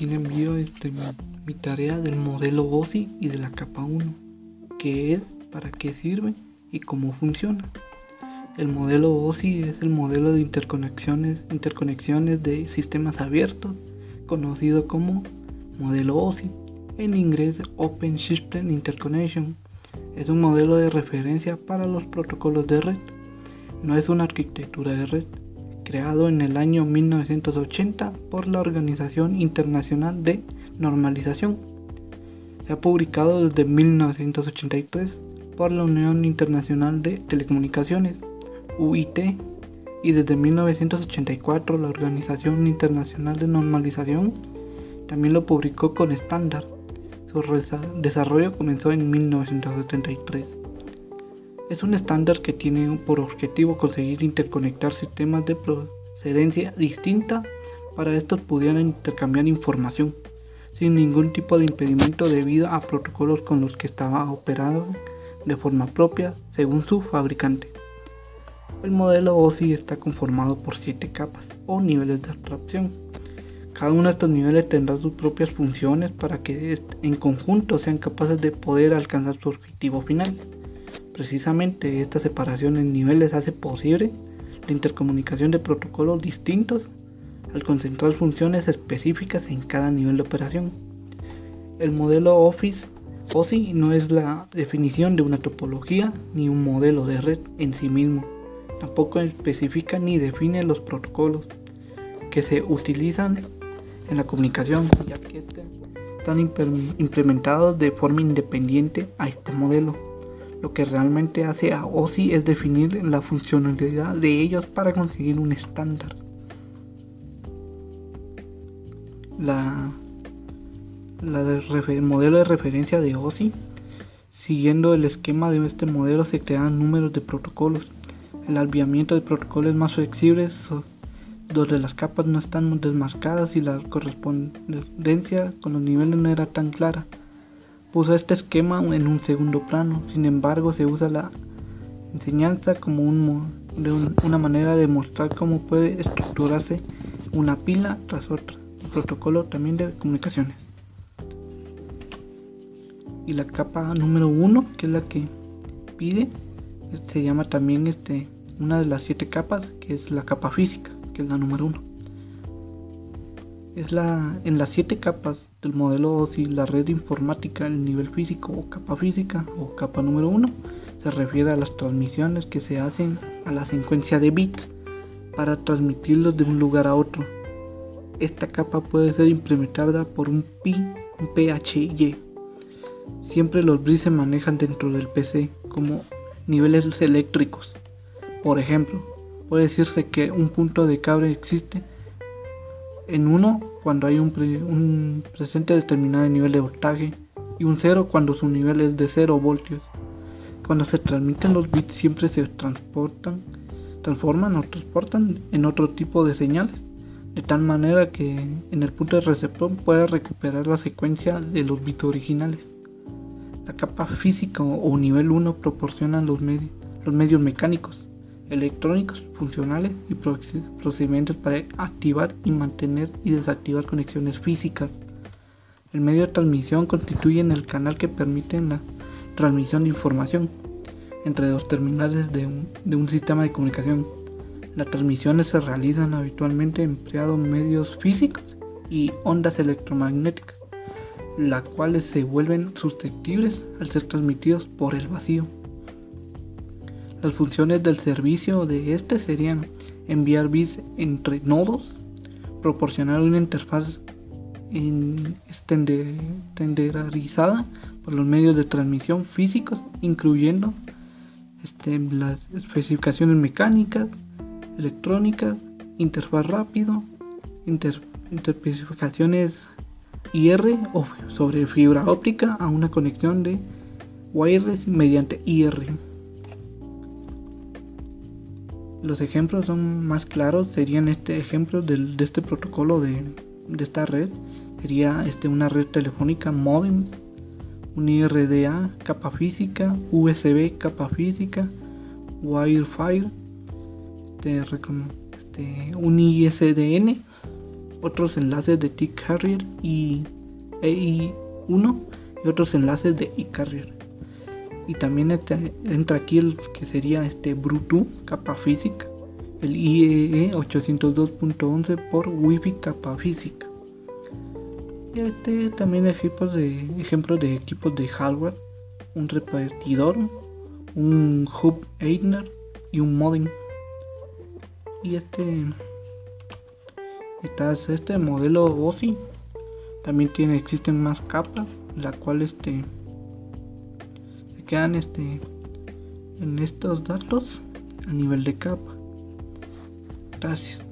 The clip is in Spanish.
aquí le envío este, mi, tarea del modelo OSI y de la capa 1, qué es, para qué sirve y cómo funciona. El modelo OSI es el modelo de interconexiones, interconexiones de sistemas abiertos, conocido como modelo OSI, en inglés Open System Interconnection. Es un modelo de referencia para los protocolos de red. No es una arquitectura de red, creado en el año 1980 por la Organización Internacional de Normalización. Se ha publicado desde 1983 por la Unión Internacional de Telecomunicaciones, UIT, y desde 1984 la Organización Internacional de Normalización también lo publicó con estándar. Su desarrollo comenzó en 1973. Es un estándar que tiene por objetivo conseguir interconectar sistemas de procedencia distinta para estos pudieran intercambiar información sin ningún tipo de impedimento debido a protocolos con los que estaba operado de forma propia según su fabricante. El modelo OSI está conformado por siete capas o niveles de abstracción. Cada uno de estos niveles tendrá sus propias funciones para que en conjunto sean capaces de poder alcanzar su objetivo final. Precisamente esta separación en niveles hace posible la intercomunicación de protocolos distintos al concentrar funciones específicas en cada nivel de operación. El modelo Office OSI no es la definición de una topología ni un modelo de red en sí mismo. Tampoco especifica ni define los protocolos que se utilizan en la comunicación, ya que están implementados de forma independiente a este modelo. Lo que realmente hace a OSI es definir la funcionalidad de ellos para conseguir un estándar. La, el modelo de referencia de OSI, siguiendo el esquema de este modelo, se crean números de protocolos. El albiamiento de protocolos más flexibles, donde las capas no están desmarcadas y la correspondencia con los niveles no era tan clara puso este esquema en un segundo plano, sin embargo se usa la enseñanza como una manera de mostrar cómo puede estructurarse una pila tras otra, un protocolo también de comunicaciones. Y la capa número uno, que es la que pide, se llama también este, una de las siete capas, que es la capa física, que es la número uno. Es la, en las siete capas del modelo OSI, la red informática, el nivel físico o capa física o capa número 1 se refiere a las transmisiones que se hacen a la secuencia de bits para transmitirlos de un lugar a otro. Esta capa puede ser implementada por un PI, un PHY. Siempre los bits se manejan dentro del PC como niveles eléctricos. Por ejemplo, puede decirse que un punto de cable existe en uno cuando hay un, presente determinado nivel de voltaje y un 0 cuando su nivel es de 0 voltios. Cuando se transmiten los bits siempre se transportan, transforman o transportan en otro tipo de señales, de tal manera que en el punto de receptor pueda recuperar la secuencia de los bits originales. La capa física o nivel 1 proporciona los, medios, los medios mecánicos electrónicos funcionales y procedimientos para activar y mantener y desactivar conexiones físicas. El medio de transmisión constituye el canal que permite la transmisión de información entre dos terminales de un, sistema de comunicación. Las transmisiones se realizan habitualmente empleando medios físicos y ondas electromagnéticas, las cuales se vuelven susceptibles al ser transmitidos por el vacío. Las funciones del servicio de este serían enviar bits entre nodos, proporcionar una interfaz estandarizada por los medios de transmisión físicos, incluyendo este, las especificaciones mecánicas, electrónicas, interfaz rápido, interespecificaciones IR sobre fibra óptica a una conexión de wireless mediante IR. Los ejemplos son más claros, serían este ejemplo de este protocolo de, esta red. Sería este, una red telefónica modem, un IRDA capa física, USB capa física, Wi-Fi, este, este, un ISDN otros enlaces de T-Carrier y EI1 y otros enlaces de E-Carrier. Y también este, entra aquí el que sería este Bluetooth capa física, el IEE 802.11 por Wi-Fi capa física. Y este también ejemplos de ejemplos de equipos de hardware, un repetidor, un hub Eitner y un modem. Y este este modelo OSI también tiene existen más capas, la cual este quedan este en estos datos a nivel de capa. Gracias.